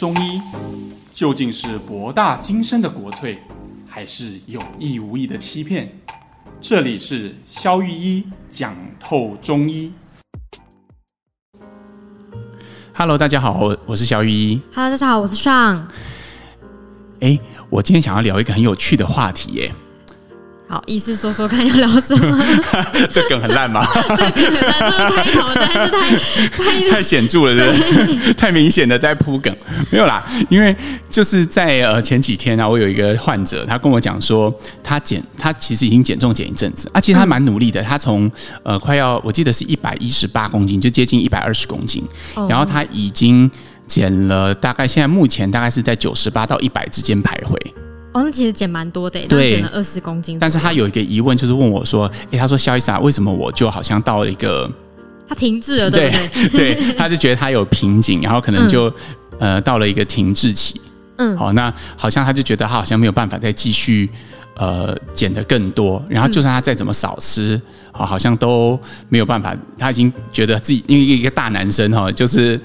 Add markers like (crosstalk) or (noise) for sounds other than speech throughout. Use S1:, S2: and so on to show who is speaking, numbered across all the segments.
S1: 中医究竟是博大精深的国粹，还是有意无意的欺骗？这里是肖玉一讲透中医。Hello，大家好，我我是肖玉一。
S2: Hello，大家好，我是尚。
S1: 哎，我今天想要聊一个很有趣的话题耶。
S2: 好，意思说说看要聊什么？(laughs)
S1: 这梗很烂吗？(laughs)
S2: 这梗很烂，这个开头真的是太太
S1: 太显著了，对不对？太明显的在铺梗，没有啦。因为就是在呃前几天啊，我有一个患者，他跟我讲说，他减他其实已经减重减一阵子啊，其实他蛮努力的。他从呃快要我记得是一百一十八公斤，就接近一百二十公斤，然后他已经减了大概现在目前大概是在九十八到一百之间徘徊。
S2: 哦，那其实减蛮多的，对，减了二十公斤。
S1: 但是他有一个疑问，就是问我说：“哎，他说肖医师啊，为什么我就好像到了一个
S2: 他停滞了，对不
S1: 对？对，(laughs) 他就觉得他有瓶颈，然后可能就、嗯、呃到了一个停滞期。嗯，好，那好像他就觉得他好像没有办法再继续呃减的更多，然后就算他再怎么少吃，好，好像都没有办法。他已经觉得自己因为一个大男生哈，就是。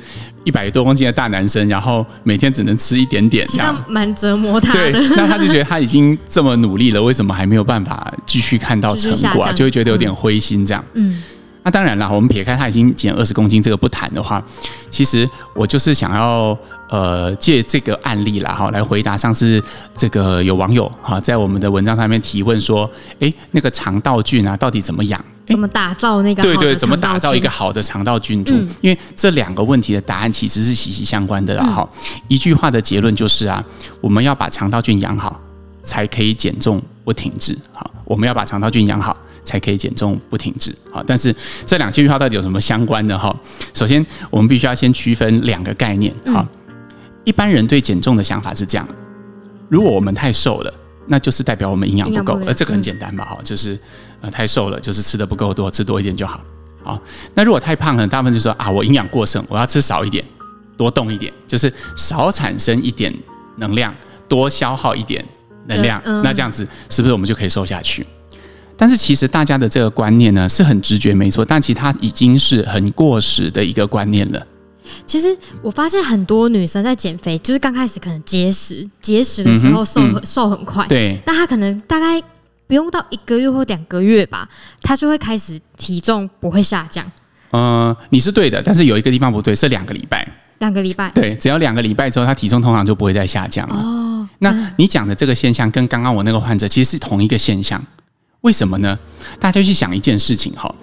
S1: 一百多公斤的大男生，然后每天只能吃一点点，这样
S2: 蛮折磨他的。
S1: 对，那他就觉得他已经这么努力了，为什么还没有办法继续看到成果啊？就会觉得有点灰心这样。嗯，那当然了，我们撇开他已经减二十公斤这个不谈的话，其实我就是想要呃借这个案例啦哈，来回答上次这个有网友哈在我们的文章上面提问说，哎，那个肠道菌啊到底怎么养？
S2: 怎么打造那个？
S1: 对对，怎么打造一个好的肠道菌株？嗯、因为这两个问题的答案其实是息息相关的啦。哈、嗯，一句话的结论就是啊，我们要把肠道菌养好，才可以减重不停滞。好，我们要把肠道菌养好，才可以减重不停滞。好，但是这两句话到底有什么相关的？哈，首先我们必须要先区分两个概念。哈，一般人对减重的想法是这样：如果我们太瘦了。那就是代表我们营养不够，而这个很简单吧？哈，就是呃太瘦了，就是吃的不够多，吃多一点就好。好，那如果太胖了，大部分就说啊，我营养过剩，我要吃少一点，多动一点，就是少产生一点能量，多消耗一点能量。那这样子是不是我们就可以瘦下去？但是其实大家的这个观念呢是很直觉没错，但其实它已经是很过时的一个观念了。
S2: 其实我发现很多女生在减肥，就是刚开始可能节食，节食的时候瘦很、嗯嗯、瘦很快，
S1: 对，
S2: 但她可能大概不用到一个月或两个月吧，她就会开始体重不会下降。
S1: 嗯、呃，你是对的，但是有一个地方不对，是两个礼拜，
S2: 两个礼拜，
S1: 对，只要两个礼拜之后，她体重通常就不会再下降了。哦，那你讲的这个现象跟刚刚我那个患者其实是同一个现象，为什么呢？大家去想一件事情哈，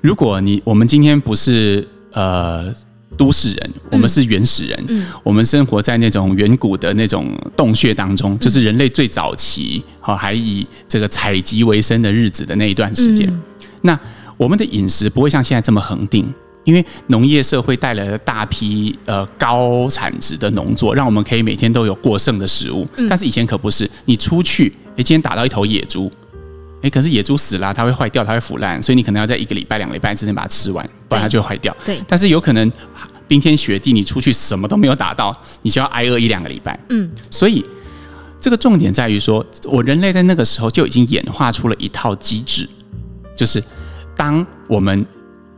S1: 如果你我们今天不是呃。都市人，我们是原始人，我们生活在那种远古的那种洞穴当中，就是人类最早期，好还以这个采集为生的日子的那一段时间。嗯、那我们的饮食不会像现在这么恒定，因为农业社会带来了大批呃高产值的农作，让我们可以每天都有过剩的食物。但是以前可不是，你出去，你，今天打到一头野猪，诶，可是野猪死了，它会坏掉，它会腐烂，所以你可能要在一个礼拜、两个礼拜之内把它吃完，不然它就会坏掉。对，但是有可能。冰天雪地，你出去什么都没有打到，你就要挨饿一两个礼拜。嗯，所以这个重点在于说，我人类在那个时候就已经演化出了一套机制，就是当我们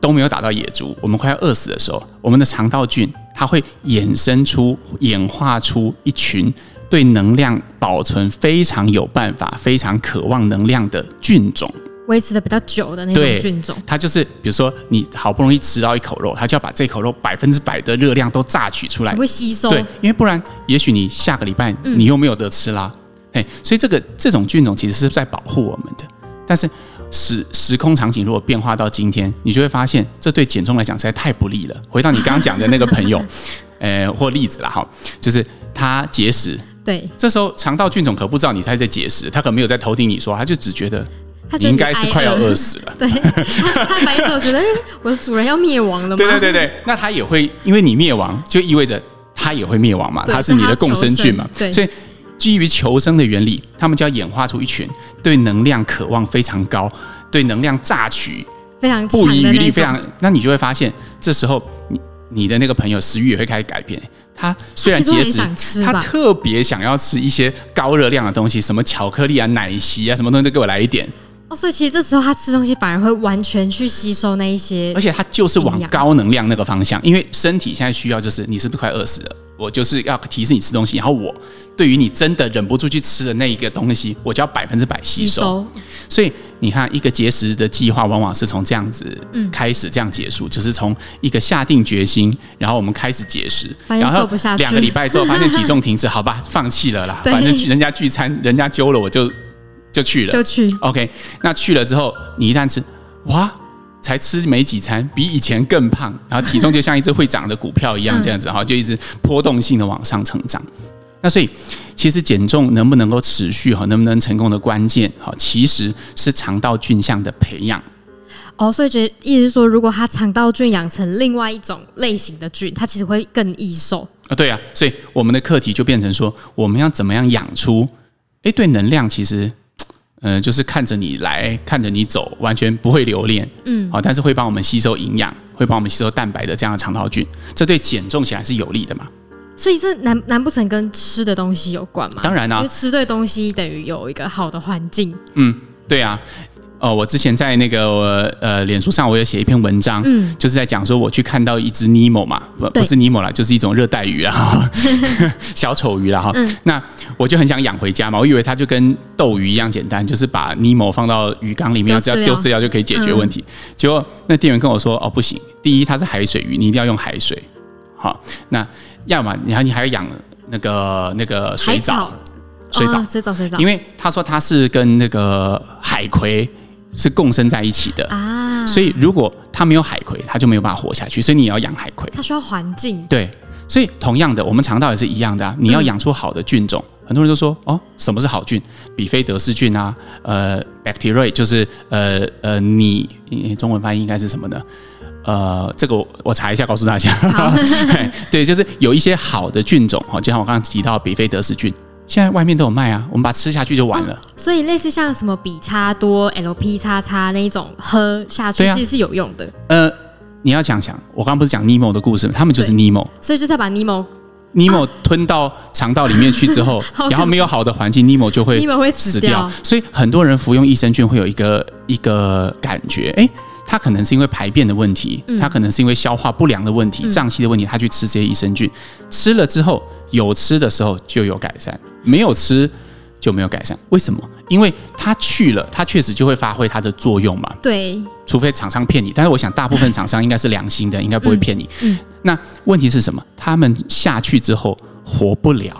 S1: 都没有打到野猪，我们快要饿死的时候，我们的肠道菌它会衍生出、演化出一群对能量保存非常有办法、非常渴望能量的菌种。
S2: 维持的比较久的那种菌种，
S1: 它就是比如说你好不容易吃到一口肉，它就要把这口肉百分之百的热量都榨取出来，
S2: 会吸收。
S1: 对，因为不然，也许你下个礼拜你又没有得吃啦。哎、嗯，所以这个这种菌种其实是在保护我们的。但是时时空场景如果变化到今天，你就会发现这对减重来讲实在太不利了。回到你刚刚讲的那个朋友，(laughs) 呃，或例子了哈，就是他节食，
S2: 对，
S1: 这时候肠道菌种可不知道你在在节食，他可没有在偷听你说，他就只觉得。你应该是快要饿死了。
S2: 对，他他反应觉得我的主人要灭亡了吗？
S1: 对对对对，那他也会因为你灭亡，就意味着他也会灭亡嘛。他是你的共生菌嘛。对，所以基于求生的原理，他们就要演化出一群对能量渴望非常高、对能量榨取
S2: 非常
S1: 不遗余力、非常，那你就会发现，这时候你你的那个朋友食欲也会开始改变。他虽然节食，他特别想要吃一些高热量的东西，什么巧克力啊、奶昔啊，什么东西都给我来一点。
S2: 哦，所以其实这时候他吃东西反而会完全去吸收那一些，
S1: 而且他就是往高能量那个方向，因为身体现在需要就是你是不是快饿死了？我就是要提示你吃东西，然后我对于你真的忍不住去吃的那一个东西，我就要百分之百吸收。吸收。所以你看，一个节食的计划往往是从这样子开始，这样结束，嗯、就是从一个下定决心，然后我们开始节食，然后两个礼拜之后发现体重停滞，(laughs) 好吧，放弃了啦，反正人家聚餐，人家揪了，我就就去了，
S2: 就去。
S1: OK，那去了之后，你一旦吃，哇！才吃没几餐，比以前更胖，然后体重就像一只会涨的股票一样，这样子哈，就一直波动性的往上成长。那所以，其实减重能不能够持续哈，能不能成功的关键哈，其实是肠道菌相的培养。
S2: 哦，所以觉得意思是说，如果他肠道菌养成另外一种类型的菌，它其实会更易瘦
S1: 啊。对啊，所以我们的课题就变成说，我们要怎么样养出？哎，对，能量其实。嗯，就是看着你来，看着你走，完全不会留恋，嗯，好，但是会帮我们吸收营养，会帮我们吸收蛋白的这样的肠道菌，这对减重起来是有利的嘛？
S2: 所以这难难不成跟吃的东西有关吗？
S1: 当然啦、啊，
S2: 因为吃对东西等于有一个好的环境。
S1: 嗯，对啊。哦，我之前在那个呃，脸书上我有写一篇文章，嗯，就是在讲说我去看到一只尼莫嘛，不不是尼莫啦，就是一种热带鱼啊，(laughs) 小丑鱼啦哈。嗯、那我就很想养回家嘛，我以为它就跟斗鱼一样简单，就是把尼莫放到鱼缸里面，只要丢饲料就可以解决问题。嗯、结果那店员跟我说，哦，不行，第一它是海水鱼，你一定要用海水。好，那要么你还你还要养那个那个水藻，水藻，
S2: 水藻，水藻，
S1: 因为他说它是跟那个海葵。是共生在一起的啊，所以如果它没有海葵，它就没有办法活下去。所以你也要养海葵，
S2: 它需要环境。
S1: 对，所以同样的，我们肠道也是一样的啊。你要养出好的菌种，嗯、很多人都说哦，什么是好菌？比菲德氏菌啊，呃，Bacteria 就是呃呃，你中文翻译应该是什么呢？呃，这个我我查一下，告诉大家。好 (laughs) 对，就是有一些好的菌种哈，就像我刚刚提到比菲德氏菌。现在外面都有卖啊，我们把它吃下去就完了。哦、
S2: 所以类似像什么比差多、LP 叉叉那一种喝下去其实是有用的。啊、
S1: 呃，你要想想，我刚刚不是讲尼莫的故事吗？他们就是尼莫，
S2: 所以就是要把尼莫
S1: 尼莫吞到肠道里面去之后，啊、(laughs) 然后没有好的环境，尼莫就会尼莫会死掉。所以很多人服用益生菌会有一个一个感觉，哎，他可能是因为排便的问题，他可能是因为消化不良的问题、胀气的问题，他去吃这些益生菌，吃了之后。有吃的时候就有改善，没有吃就没有改善。为什么？因为他去了，他确实就会发挥它的作用嘛。
S2: 对，
S1: 除非厂商骗你，但是我想大部分厂商应该是良心的，应该不会骗你。嗯，嗯，那问题是什么？他们下去之后活不了。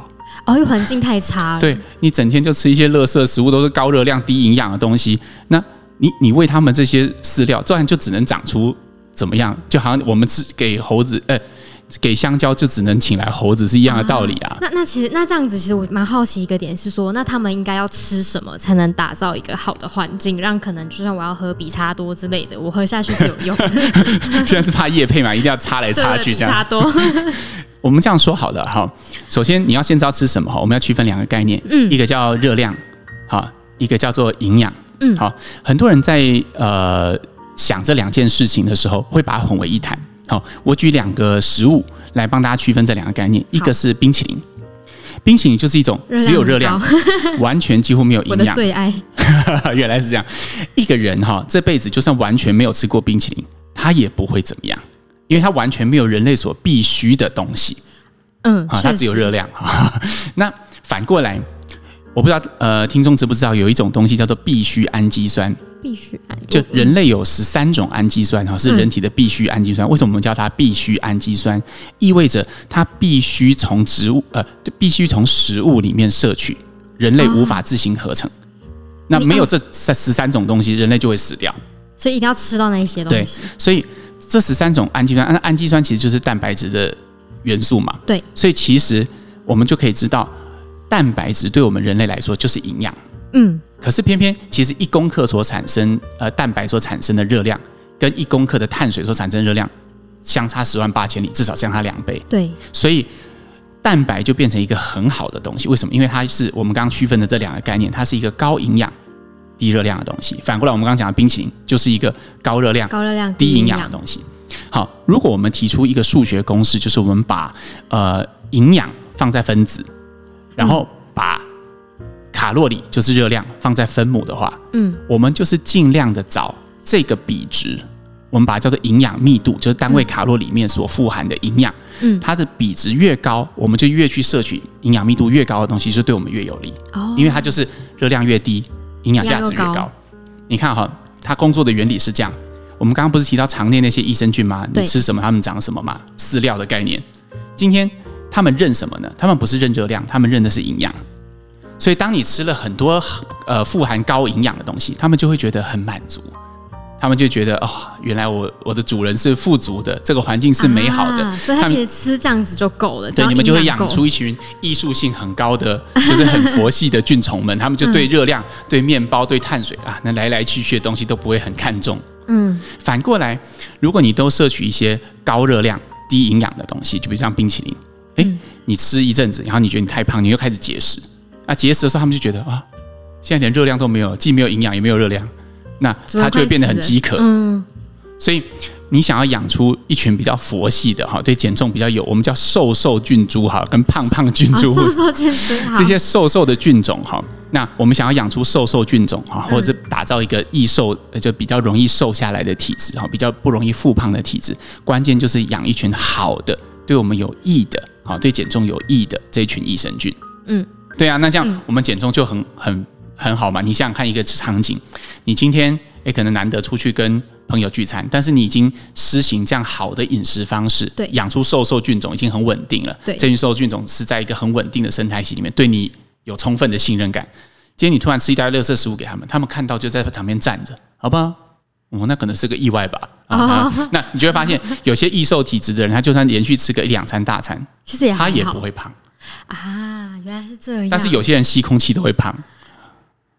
S2: 哦，因为环境太差了。
S1: 对，你整天就吃一些垃圾食物，都是高热量、低营养的东西。那你你喂他们这些饲料，这样就只能长出怎么样？就好像我们吃给猴子，呃。给香蕉就只能请来猴子是一样的道理啊。啊
S2: 那那其实那这样子，其实我蛮好奇一个点是说，那他们应该要吃什么才能打造一个好的环境，让可能就算我要喝比差多之类的，我喝下去是有用的。(laughs)
S1: 现在是怕叶配嘛，一定要插来插去这样。比差多。(laughs) 我们这样说好了哈，首先你要先知道吃什么哈，我们要区分两个概念，嗯，一个叫热量，好，一个叫做营养，嗯，好，很多人在呃想这两件事情的时候，会把它混为一谈。好，我举两个食物来帮大家区分这两个概念。一个是冰淇淋，冰淇淋就是一种只有热量，(laughs) 完全几乎没有营养。我的
S2: 最爱。(laughs)
S1: 原来是这样。一个人哈，这辈子就算完全没有吃过冰淇淋，他也不会怎么样，因为他完全没有人类所必须的东西。嗯，啊，它只有热量。那反过来。我不知道，呃，听众知不知道有一种东西叫做必需氨基酸？
S2: 必需氨
S1: 就人类有十三种氨基酸哈，是人体的必需氨基酸。为什么我们叫它必需氨基酸？意味着它必须从植物，呃，必须从食物里面摄取，人类无法自行合成。那没有这三十三种东西，人类就会死掉。
S2: 所以一定要吃到那一些东西。
S1: 对，所以这十三种氨基酸，氨氨基酸其实就是蛋白质的元素嘛。
S2: 对，
S1: 所以其实我们就可以知道。蛋白质对我们人类来说就是营养，嗯，可是偏偏其实一公克所产生呃蛋白所产生的热量，跟一公克的碳水所产生的热量相差十万八千里，至少相差两倍。
S2: 对，
S1: 所以蛋白就变成一个很好的东西。为什么？因为它是我们刚刚区分的这两个概念，它是一个高营养、低热量的东西。反过来，我们刚刚讲的冰淇淋就是一个高热量、
S2: 高热量、
S1: 低营养的东西。好，如果我们提出一个数学公式，就是我们把呃营养放在分子。然后把卡路里，就是热量，放在分母的话，嗯，我们就是尽量的找这个比值，我们把它叫做营养密度，就是单位卡路里里面所富含的营养，嗯，它的比值越高，我们就越去摄取营养密度越高的东西，就对我们越有利。哦，因为它就是热量越低，营养价值越高。高你看哈，它工作的原理是这样。我们刚刚不是提到肠内那些益生菌吗？你吃什么，它们长什么嘛？饲料的概念。今天他们认什么呢？他们不是认热量，他们认的是营养。所以当你吃了很多呃富含高营养的东西，他们就会觉得很满足。他们就觉得哦，原来我我的主人是富足的，这个环境是美好的，
S2: 啊、所以他其实吃这样子就够了。
S1: 对，你们就会养出一群艺术性很高的，就是很佛系的菌虫们。他们就对热量、嗯、对面包、对碳水啊，那来来去去的东西都不会很看重。嗯，反过来，如果你都摄取一些高热量、低营养的东西，就比如像冰淇淋，哎、嗯，你吃一阵子，然后你觉得你太胖，你又开始节食。那，节食的时候，他们就觉得啊，现在连热量都没有，既没有营养，也没有热量。那他就会变得很饥渴，嗯，所以你想要养出一群比较佛系的哈，对减重比较有，我们叫瘦瘦菌株哈，跟胖胖菌株，(laughs)
S2: 瘦瘦菌株，(laughs)
S1: 这些瘦瘦的菌种哈，那我们想要养出瘦瘦菌种哈，或者是打造一个易瘦，就比较容易瘦下来的体质哈，比较不容易复胖的体质，关键就是养一群好的，对我们有益的，好对减重有益的这一群益生菌，嗯，对啊，那这样我们减重就很很。很好嘛，你想想看一个场景，你今天诶可能难得出去跟朋友聚餐，但是你已经施行这样好的饮食方式，对，养出瘦瘦菌种已经很稳定了，对，这群瘦瘦菌种是在一个很稳定的生态系里面，对你有充分的信任感。今天你突然吃一袋垃圾食物给他们，他们看到就在旁边站着，好不好？哦，那可能是个意外吧。啊，那你就会发现，有些易瘦体质的人，他就算连续吃个一两餐大餐，
S2: 其实也
S1: 他也不会胖
S2: 啊。原来是这样，
S1: 但是有些人吸空气都会胖。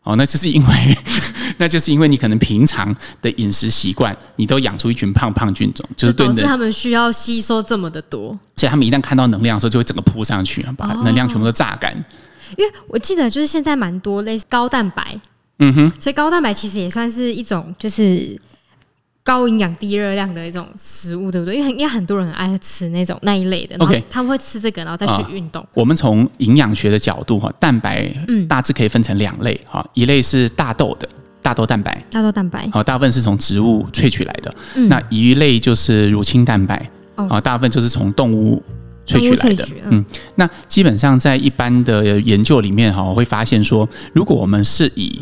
S1: 哦，那就是因为，(laughs) 那就是因为你可能平常的饮食习惯，你都养出一群胖胖菌种，就是对的。
S2: 他们需要吸收这么的多，
S1: 所以他们一旦看到能量的时候，就会整个扑上去，把能量全部都榨干。
S2: 因为我记得，就是现在蛮多类似高蛋白，
S1: 嗯哼，
S2: 所以高蛋白其实也算是一种，就是。高营养低热量的一种食物，对不对？因为因为很多人很爱吃那种那一类的，OK，他们会吃这个，然后再去运动。
S1: 呃、我们从营养学的角度哈，蛋白大致可以分成两类哈，嗯、一类是大豆的大豆蛋白，
S2: 大豆蛋白，
S1: 好，大部分是从植物萃取来的。嗯、那一类就是乳清蛋白，啊、哦，大部分就是从动物萃取来的。嗯，嗯，那基本上在一般的研究里面哈，会发现说，如果我们是以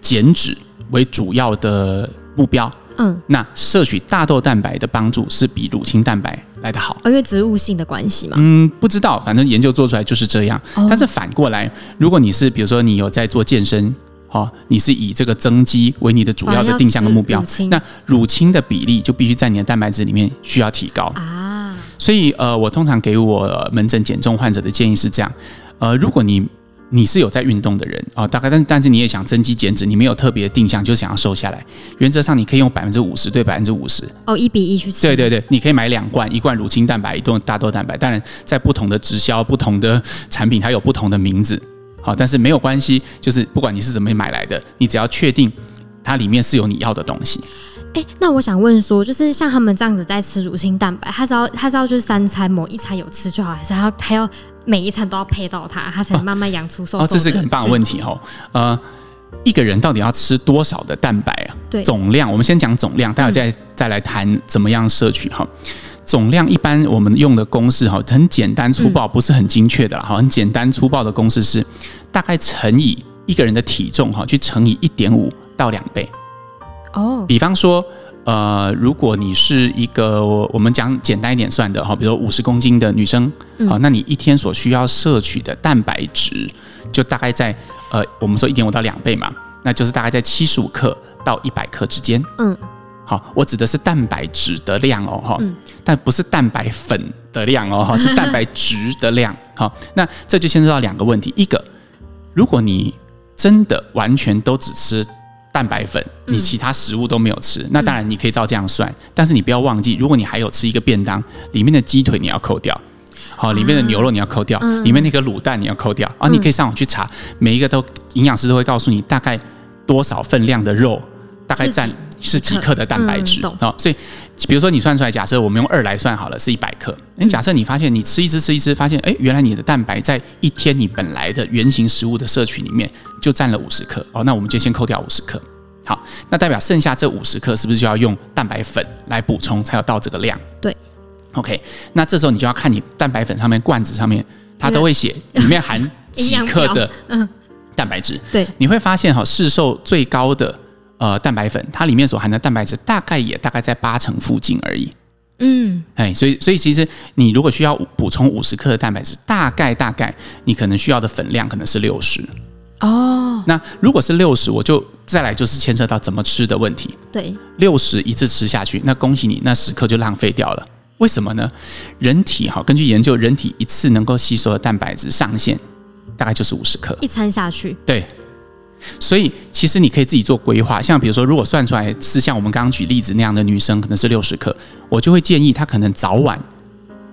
S1: 减脂为主要的目标。嗯，那摄取大豆蛋白的帮助是比乳清蛋白来得好，
S2: 因为植物性的关系嘛。
S1: 嗯，不知道，反正研究做出来就是这样。哦、但是反过来，如果你是比如说你有在做健身，哦，你是以这个增肌为你的主要的定向的目标，乳那乳清的比例就必须在你的蛋白质里面需要提高啊。所以呃，我通常给我门诊减重患者的建议是这样，呃，如果你你是有在运动的人啊、哦，大概但但是你也想增肌减脂，你没有特别的定向，就想要瘦下来。原则上你可以用百分之五十对百分之五十
S2: 哦，一比一去吃。
S1: 对对对，你可以买两罐，一罐乳清蛋白，一罐大豆蛋白。当然，在不同的直销、不同的产品，它有不同的名字。好，但是没有关系，就是不管你是怎么买来的，你只要确定它里面是有你要的东西。
S2: 哎，那我想问说，就是像他们这样子在吃乳清蛋白，他知道他知道就是三餐某一餐有吃就好，还是他要他要每一餐都要配到它，它才能慢慢养出瘦，瘦的哦。哦，这是一个很棒的问题哈。呃，一个人到底要吃多少的蛋白啊？对，总量我们先讲总量，待会再再来谈怎么样摄取哈。总量一般我们用的公式哈，很简单粗暴，不是很精确的哈。很简单粗暴的公式是大概乘以一个人的体重哈，去乘以一点五到两倍。哦，比方说，呃，如果你是一个我们讲简单一点算的哈，比如说五十公斤的女生，好，那你一天所需要摄取的蛋白质就大概在呃，我们说一点五到两倍嘛，那就是大概在七十五克到一百克之间。嗯，好，我指的是蛋白质的量哦，哈，但不是蛋白粉的量哦，哈，是蛋白质的量。(laughs) 好，那这就牵涉到两个问题，一个，如果你真的完全都只吃。蛋白粉，你其他食物都没有吃，嗯、那当然你可以照这样算，嗯、但是你不要忘记，如果你还有吃一个便当，里面的鸡腿你要扣掉，好，里面的牛肉你要扣掉，嗯、里面那个卤蛋你要扣掉，啊，你可以上网去查，每一个都营养师都会告诉你大概多少分量的肉，大概占是几克的蛋白质，好、嗯，所以比如说你算出来，假设我们用二来算好了，是一百克，那，假设你发现你吃一只吃一只，发现诶，原来你的蛋白在一天你本来的原型食物的摄取里面就占了五十克，哦，那我们就先扣掉五十克。
S1: 好，那代表剩下这五十克是不是就要用蛋白粉来补充，才有到这个量？
S2: 对
S1: ，OK，那这时候你就要看你蛋白粉上面罐子上面，它都会写里面含 (laughs) 几克的嗯蛋白质。
S2: 对，
S1: 你会发现哈，市售最高的呃蛋白粉，它里面所含的蛋白质大概也大概在八成附近而已。
S2: 嗯，
S1: 哎，所以所以其实你如果需要补充五十克的蛋白质，大概大概你可能需要的粉量可能是六十。
S2: 哦，
S1: 那如果是六十，我就再来就是牵涉到怎么吃的问题。
S2: 对，
S1: 六十一次吃下去，那恭喜你，那十克就浪费掉了。为什么呢？人体哈，根据研究，人体一次能够吸收的蛋白质上限大概就是五十克，
S2: 一餐下去。
S1: 对，所以其实你可以自己做规划。像比如说，如果算出来是像我们刚刚举例子那样的女生，可能是六十克，我就会建议她可能早晚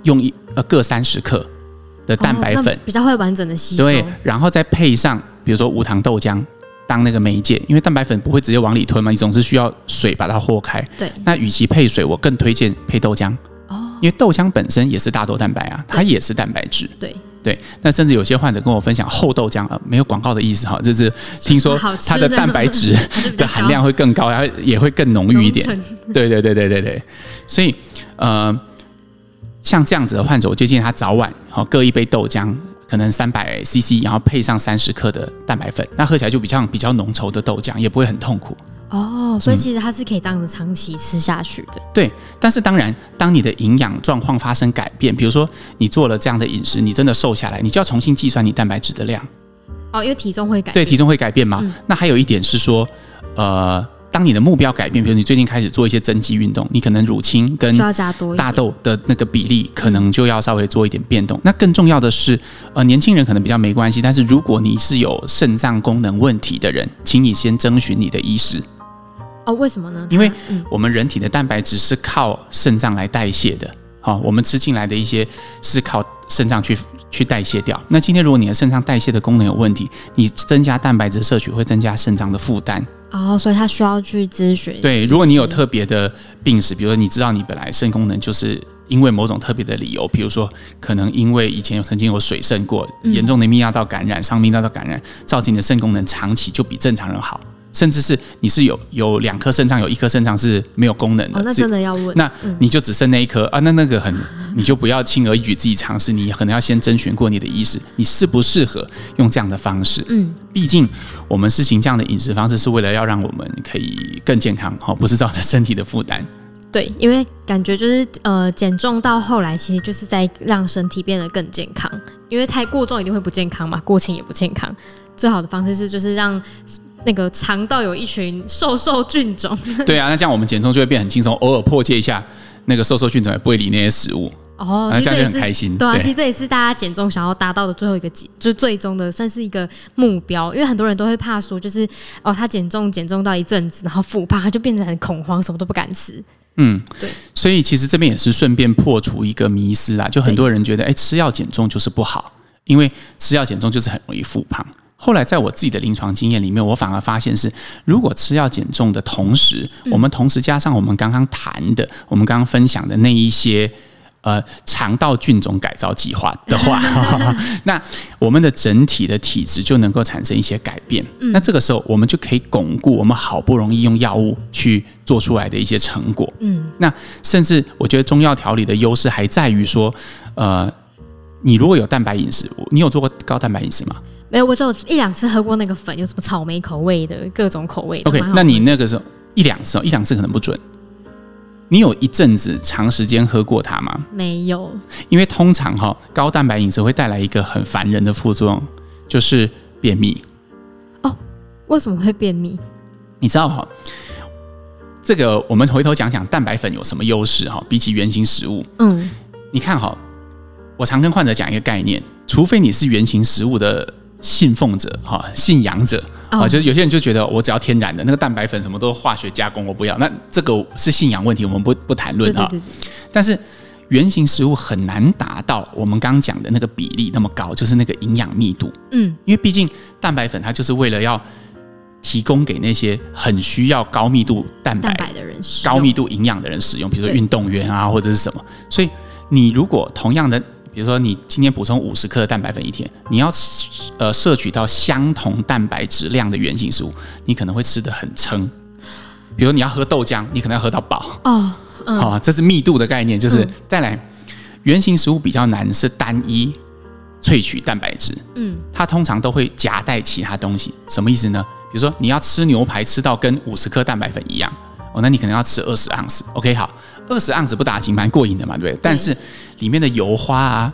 S1: 用一呃各三十克的蛋白粉，哦、
S2: 比较会完整的吸收。
S1: 对，然后再配上。比如说无糖豆浆当那个媒介，因为蛋白粉不会直接往里吞嘛，你总是需要水把它和开。
S2: 对，
S1: 那与其配水，我更推荐配豆浆。哦，因为豆浆本身也是大豆蛋白啊，它也是蛋白质。
S2: 对
S1: 对，那甚至有些患者跟我分享厚豆浆啊、呃，没有广告的意思哈，就是听说它的蛋白 (laughs) 质的含量会更高，然后也会更浓郁一点。(laughs) 对对对对对对，所以呃，像这样子的患者，我就建议他早晚好各一杯豆浆。可能三百 CC，然后配上三十克的蛋白粉，那喝起来就比较比较浓稠的豆浆，也不会很痛苦。
S2: 哦，所以其实它是可以这样子长期吃下去的。
S1: 嗯、对，但是当然，当你的营养状况发生改变，比如说你做了这样的饮食，你真的瘦下来，你就要重新计算你蛋白质的量。
S2: 哦，因为体重会改变。
S1: 对，体重会改变嘛。嗯、那还有一点是说，呃。当你的目标改变，比如你最近开始做一些增肌运动，你可能乳清跟大豆的那个比例可能就要稍微做一点变动。那更重要的是，呃，年轻人可能比较没关系，但是如果你是有肾脏功能问题的人，请你先征询你的医师。
S2: 哦，为什么呢？
S1: 因为我们人体的蛋白质是靠肾脏来代谢的，好，我们吃进来的一些是靠肾脏去去代谢掉。那今天如果你的肾脏代谢的功能有问题，你增加蛋白质摄取会增加肾脏的负担。
S2: 哦，所以他需要去咨询。
S1: 对，如果你有特别的病史，比如说你知道你本来肾功能就是因为某种特别的理由，比如说可能因为以前有曾经有水肾过，严重的泌尿道感染、上泌尿道感染，造成你的肾功能长期就比正常人好。甚至是你是有有两颗肾脏，有一颗肾脏是没有功能的。
S2: 哦，那真的要问。
S1: 那你就只剩那一颗啊？那那个很，你就不要轻而易举自己尝试，你可能要先征询过你的医师，你适不适合用这样的方式？嗯，毕竟我们实行这样的饮食方式是为了要让我们可以更健康，好，不是造成身体的负担。
S2: 对，因为感觉就是呃，减重到后来其实就是在让身体变得更健康，因为太过重一定会不健康嘛，过轻也不健康。最好的方式是就是让。那个肠道有一群瘦瘦菌种，(laughs)
S1: 对啊，那这样我们减重就会变很轻松，偶尔破戒一下，那个瘦瘦菌种也不会理那些食物
S2: 哦，
S1: 这样就很开心。
S2: 对啊，其实这也是大家减重想要达到的最后一个，就最终的算是一个目标，因为很多人都会怕说，就是哦，他减重减重到一阵子，然后复胖，他就变成很恐慌，什么都不敢吃。
S1: 嗯，
S2: 对，
S1: 所以其实这边也是顺便破除一个迷思啦，就很多人觉得，哎，吃药减重就是不好，因为吃药减重就是很容易复胖。后来，在我自己的临床经验里面，我反而发现是，如果吃药减重的同时，我们同时加上我们刚刚谈的、我们刚刚分享的那一些呃肠道菌种改造计划的话，(laughs) 那我们的整体的体质就能够产生一些改变。那这个时候，我们就可以巩固我们好不容易用药物去做出来的一些成果。嗯，那甚至我觉得中药调理的优势还在于说，呃，你如果有蛋白饮食，你有做过高蛋白饮食吗？
S2: 没有，我只有一两次喝过那个粉，有什么草莓口味的，各种口味的。
S1: OK，那你那个时候一两次哦，一两次可能不准。你有一阵子长时间喝过它吗？
S2: 没有，
S1: 因为通常哈高蛋白饮食会带来一个很烦人的副作用，就是便秘。
S2: 哦，为什么会便秘？
S1: 你知道哈？这个我们回头讲讲蛋白粉有什么优势哈？比起原型食物，嗯，你看哈，我常跟患者讲一个概念，除非你是原型食物的。信奉者哈，信仰者啊，就是有些人就觉得我只要天然的那个蛋白粉，什么都化学加工，我不要。那这个是信仰问题，我们不不谈论哈。但是原型食物很难达到我们刚讲的那个比例那么高，就是那个营养密度。嗯，因为毕竟蛋白粉它就是为了要提供给那些很需要高密度蛋白的人、高密度营养的人使用，比如说运动员啊或者是什么。所以你如果同样的。比如说，你今天补充五十克的蛋白粉一天，你要呃摄取到相同蛋白质量的原型食物，你可能会吃得很撑。比如你要喝豆浆，你可能要喝到饱
S2: 哦。
S1: 嗯、哦，这是密度的概念，就是、嗯、再来原型食物比较难是单一萃取蛋白质。嗯，它通常都会夹带其他东西，什么意思呢？比如说你要吃牛排吃到跟五十克蛋白粉一样，哦，那你可能要吃二十盎司。OK，好，二十盎司不打紧，蛮过瘾的嘛，对不对？对，但是里面的油花啊。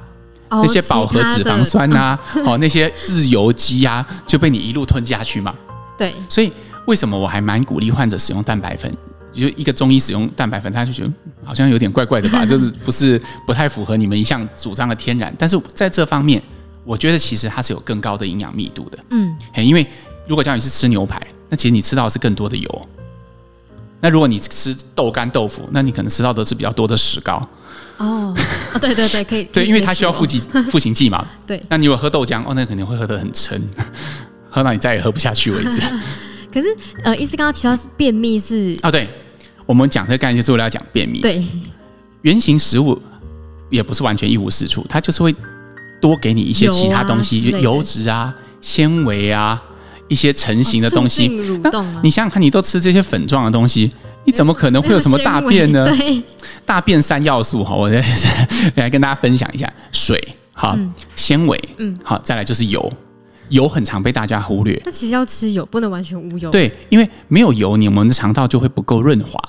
S1: 那些饱和脂肪酸呐、啊，(laughs) 哦，那些自由基啊，就被你一路吞下去嘛。
S2: 对，
S1: 所以为什么我还蛮鼓励患者使用蛋白粉？就一个中医使用蛋白粉，他就觉得好像有点怪怪的吧，(laughs) 就是不是不太符合你们一向主张的天然。但是在这方面，我觉得其实它是有更高的营养密度的。嗯，因为如果叫你是吃牛排，那其实你吃到的是更多的油。那如果你吃豆干豆腐，那你可能吃到的是比较多的石膏。
S2: 哦，哦，(laughs) 对对对，可以。
S1: 对，因为它需要赋给赋形剂嘛。(laughs)
S2: 对。
S1: 那你如果喝豆浆，哦，那肯定会喝得很撑，喝到你再也喝不下去为止。(laughs)
S2: 可是，呃，医师刚刚提到是便秘是
S1: 啊，对，我们讲这个概念就是为了要讲便秘。
S2: 对。
S1: 原型食物也不是完全一无是处，它就是会多给你一些其他东西，油，啊、油脂啊、纤维啊、一些成型的东西。
S2: 哦、
S1: 你想想看，你都吃这些粉状的东西。你怎么可能会有什么大便呢？
S2: 对，
S1: 大便三要素哈，我来 (laughs) 来跟大家分享一下：水，好，纤维，嗯，好，再来就是油，油很常被大家忽略。
S2: 那其实要吃油，不能完全无油。
S1: 对，因为没有油，你们的肠道就会不够润滑。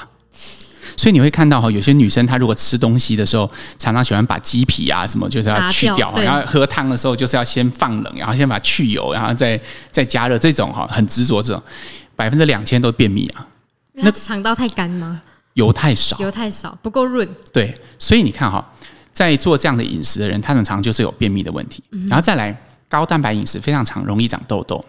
S1: 所以你会看到哈，有些女生她如果吃东西的时候，常常喜欢把鸡皮啊什么就是要去掉，然后喝汤的时候就是要先放冷，然后先把它去油，然后再再加热，这种哈很执着，这种百分之两千都便秘啊。
S2: 那肠道太干吗？
S1: 油太少，
S2: 油太少，不够润。
S1: 对，所以你看哈，在做这样的饮食的人，他很常就是有便秘的问题。嗯、然后再来高蛋白饮食，非常常容易长痘痘。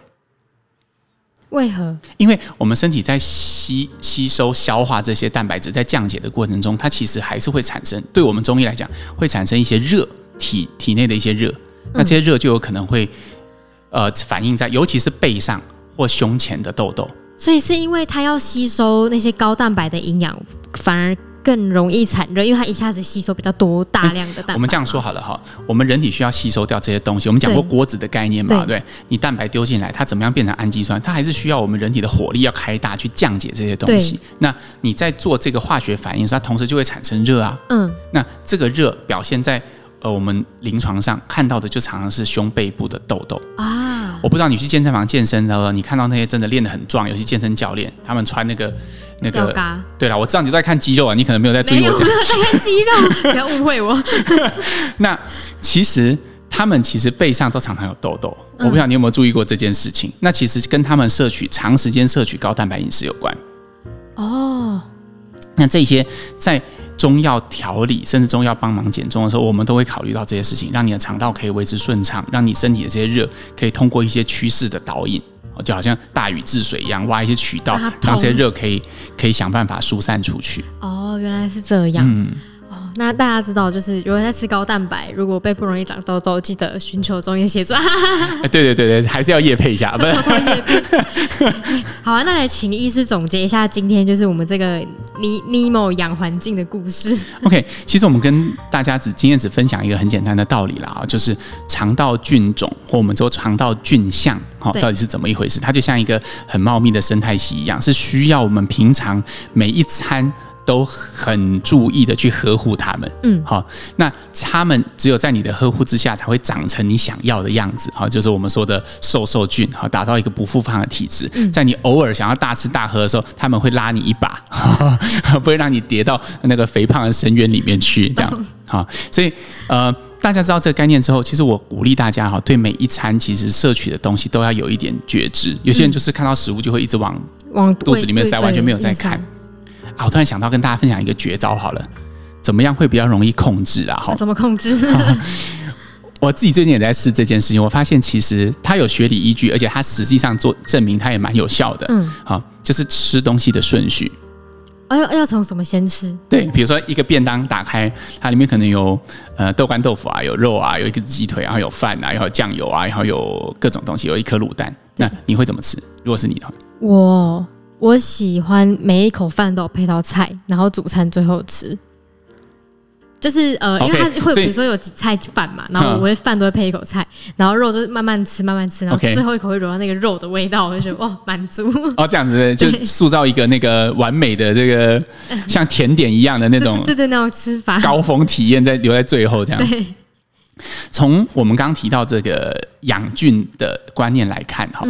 S2: 为何？
S1: 因为我们身体在吸吸收、消化这些蛋白质，在降解的过程中，它其实还是会产生。对我们中医来讲，会产生一些热体体内的一些热，那这些热就有可能会呃反映在，尤其是背上或胸前的痘痘。
S2: 所以是因为它要吸收那些高蛋白的营养，反而更容易产热，因为它一下子吸收比较多大量的蛋白。
S1: 我们这样说好了哈，我们人体需要吸收掉这些东西。我们讲过锅子的概念嘛，对，你蛋白丢进来，它怎么样变成氨基酸？它还是需要我们人体的火力要开大去降解这些东西。那你在做这个化学反应时，它同时就会产生热啊。嗯，那这个热表现在呃我们临床上看到的，就常常是胸背部的痘痘啊。我不知道你去健身房健身，然后你看到那些真的练得很壮，有些健身教练，他们穿那个那个，对了，我知道你在看肌肉啊，你可能没有在注意我讲，
S2: 在看肌肉，不要误会我。(laughs)
S1: 那其实他们其实背上都常常有痘痘，我不知道你有没有注意过这件事情。那其实跟他们摄取长时间摄取高蛋白饮食有关。哦，那这些在。中药调理，甚至中药帮忙减重的时候，我们都会考虑到这些事情，让你的肠道可以维持顺畅，让你身体的这些热可以通过一些趋势的导引，就好像大禹治水一样，挖一些渠道，让这些热可以可以想办法疏散出去。
S2: 哦，原来是这样。嗯。那大家知道，就是如果在吃高蛋白，如果背部容易长痘痘，记得寻求中医协助。(laughs)
S1: 对对对对，还是要夜配一下，(laughs) 不是？(laughs)
S2: 好啊，那来请医师总结一下今天就是我们这个尼尼莫养环境的故事。
S1: OK，其实我们跟大家只今天只分享一个很简单的道理啦，就是肠道菌种或我们说肠道菌相，哈，到底是怎么一回事？它就像一个很茂密的生态系一样，是需要我们平常每一餐。都很注意的去呵护它们，嗯，好，那它们只有在你的呵护之下，才会长成你想要的样子，好，就是我们说的瘦瘦菌，好，打造一个不复胖的体质。在你偶尔想要大吃大喝的时候，他们会拉你一把，(laughs) 不会让你跌到那个肥胖的深渊里面去，这样，好，所以呃，大家知道这个概念之后，其实我鼓励大家哈，对每一餐其实摄取的东西都要有一点觉知。有些人就是看到食物就会一直往往肚子里面塞，完全没有在看。啊，我突然想到跟大家分享一个绝招好了，怎么样会比较容易控制啊？哈，
S2: 怎么控制？(laughs)
S1: 我自己最近也在试这件事情，我发现其实它有学理依据，而且它实际上做证明它也蛮有效的。嗯，好，就是吃东西的顺序。
S2: 要要从什么先吃？
S1: 对，比如说一个便当打开，它里面可能有呃豆干豆腐啊，有肉啊，有一个鸡腿，然后有饭啊，然后有酱油啊，然后有各种东西，有一颗卤蛋。那你会怎么吃？如果是你的话，
S2: 我。我喜欢每一口饭都有配到菜，然后主餐最后吃。就是呃，因为它会比如说有几菜饭嘛，然后我会饭都会配一口菜，然后肉就是慢慢吃，慢慢吃，然后最后一口会融到那个肉的味道，我就觉得哇，满足。
S1: 哦，这样子就 (laughs) 塑造一个那个完美的这个像甜点一样的那种，
S2: 对对，那种吃法，
S1: 高峰体验在留在最后这样。
S2: 对。
S1: 从我们刚刚提到这个养菌的观念来看，哈，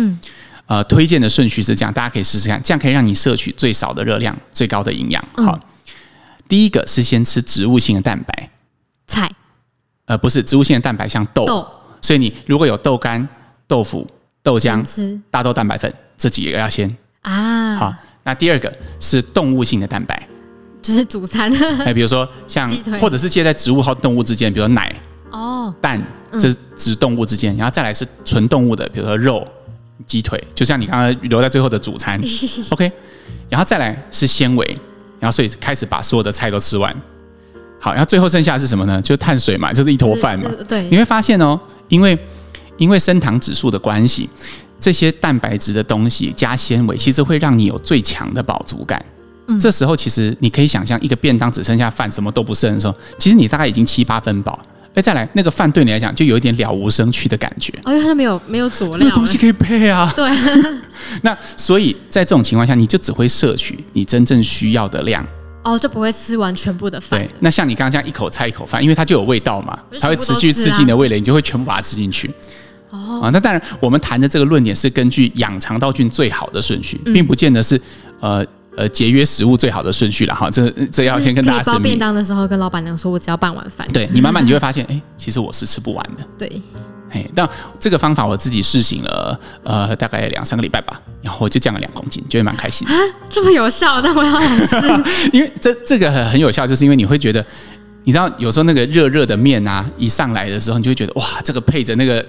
S1: 呃，推荐的顺序是这样，大家可以试试看，这样可以让你摄取最少的热量，最高的营养，哈。第一个是先吃植物性的蛋白，
S2: 菜，
S1: 呃，不是植物性的蛋白，像豆，豆，所以你如果有豆干、豆腐、豆浆、大豆蛋白粉这几个要先。
S2: 啊。
S1: 好，那第二个是动物性的蛋白，
S2: 就是主餐，
S1: 哎，比如说像或者是介在植物和动物之间，比如说奶、
S2: 哦。
S1: 蛋，这是植动物之间，然后再来是纯动物的，比如说肉、鸡腿，就像你刚刚留在最后的主餐，(laughs) OK，然后再来是纤维。然后，所以开始把所有的菜都吃完，好，然后最后剩下的是什么呢？就是碳水嘛，就是一坨饭嘛。
S2: 对，
S1: 你会发现哦，因为因为升糖指数的关系，这些蛋白质的东西加纤维，其实会让你有最强的饱足感。嗯，这时候其实你可以想象，一个便当只剩下饭，什么都不剩的时候，其实你大概已经七八分饱。哎，再来那个饭对你来讲就有一点了无生趣的感觉。
S2: 哦，因为它没有没有佐料，
S1: 那东西可以配啊。
S2: 对。(laughs) (laughs)
S1: 那所以在这种情况下，你就只会摄取你真正需要的量。
S2: 哦，就不会吃完全部的饭。
S1: 对。那像你刚刚这样一口菜一口饭，因为它就有味道嘛，它会持续刺激你的味蕾，你就会全部把它吃进去。
S2: 哦。
S1: 啊，那当然，我们谈的这个论点是根据养肠道菌最好的顺序，并不见得是呃。呃，节约食物最好的顺序了哈，这这要先跟大家说明。包
S2: 便当的时候，跟老板娘说，我只要半碗饭。
S1: 对，你慢慢你就会发现，哎，其实我是吃不完的。(laughs)
S2: 对，
S1: 哎，但这个方法我自己试行了，呃，大概两三个礼拜吧，然后我就降了两公斤，觉得蛮开心的。啊，
S2: 这么有效？那我要来试。(laughs)
S1: 因为这这个很很有效，就是因为你会觉得，你知道，有时候那个热热的面啊，一上来的时候，你就会觉得哇，这个配着那个。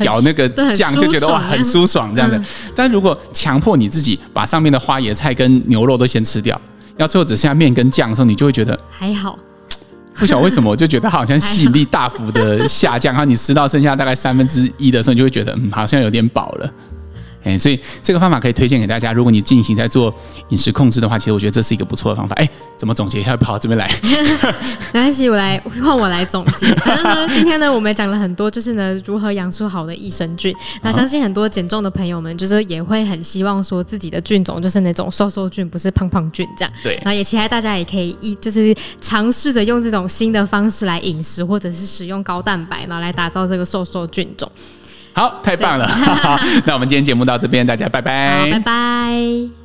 S1: 咬那个酱就觉得哇，很舒爽这样子。嗯、但如果强迫你自己把上面的花椰菜跟牛肉都先吃掉，要最后只剩下面跟酱的时候，你就会觉得
S2: 还好。(tsk)
S1: 不晓得为什么，我就觉得好像吸引力大幅的 (laughs) 下降。然后你吃到剩下大概三分之一的时候，你就会觉得嗯，好像有点饱了。哎，所以这个方法可以推荐给大家。如果你进行在做饮食控制的话，其实我觉得这是一个不错的方法。哎，怎么总结一下？跑到这边来？(laughs)
S2: 没关系，我来换我来总结。反正呢，今天呢，我们讲了很多，就是呢，如何养出好的益生菌。那相信很多减重的朋友们，就是也会很希望说自己的菌种就是那种瘦瘦菌，不是胖胖菌这样。
S1: 对。
S2: 然后也期待大家也可以一就是尝试着用这种新的方式来饮食，或者是使用高蛋白，然后来打造这个瘦瘦菌种。
S1: 好，太棒了！好，(laughs) 那我们今天节目到这边，大家拜拜，
S2: 拜拜。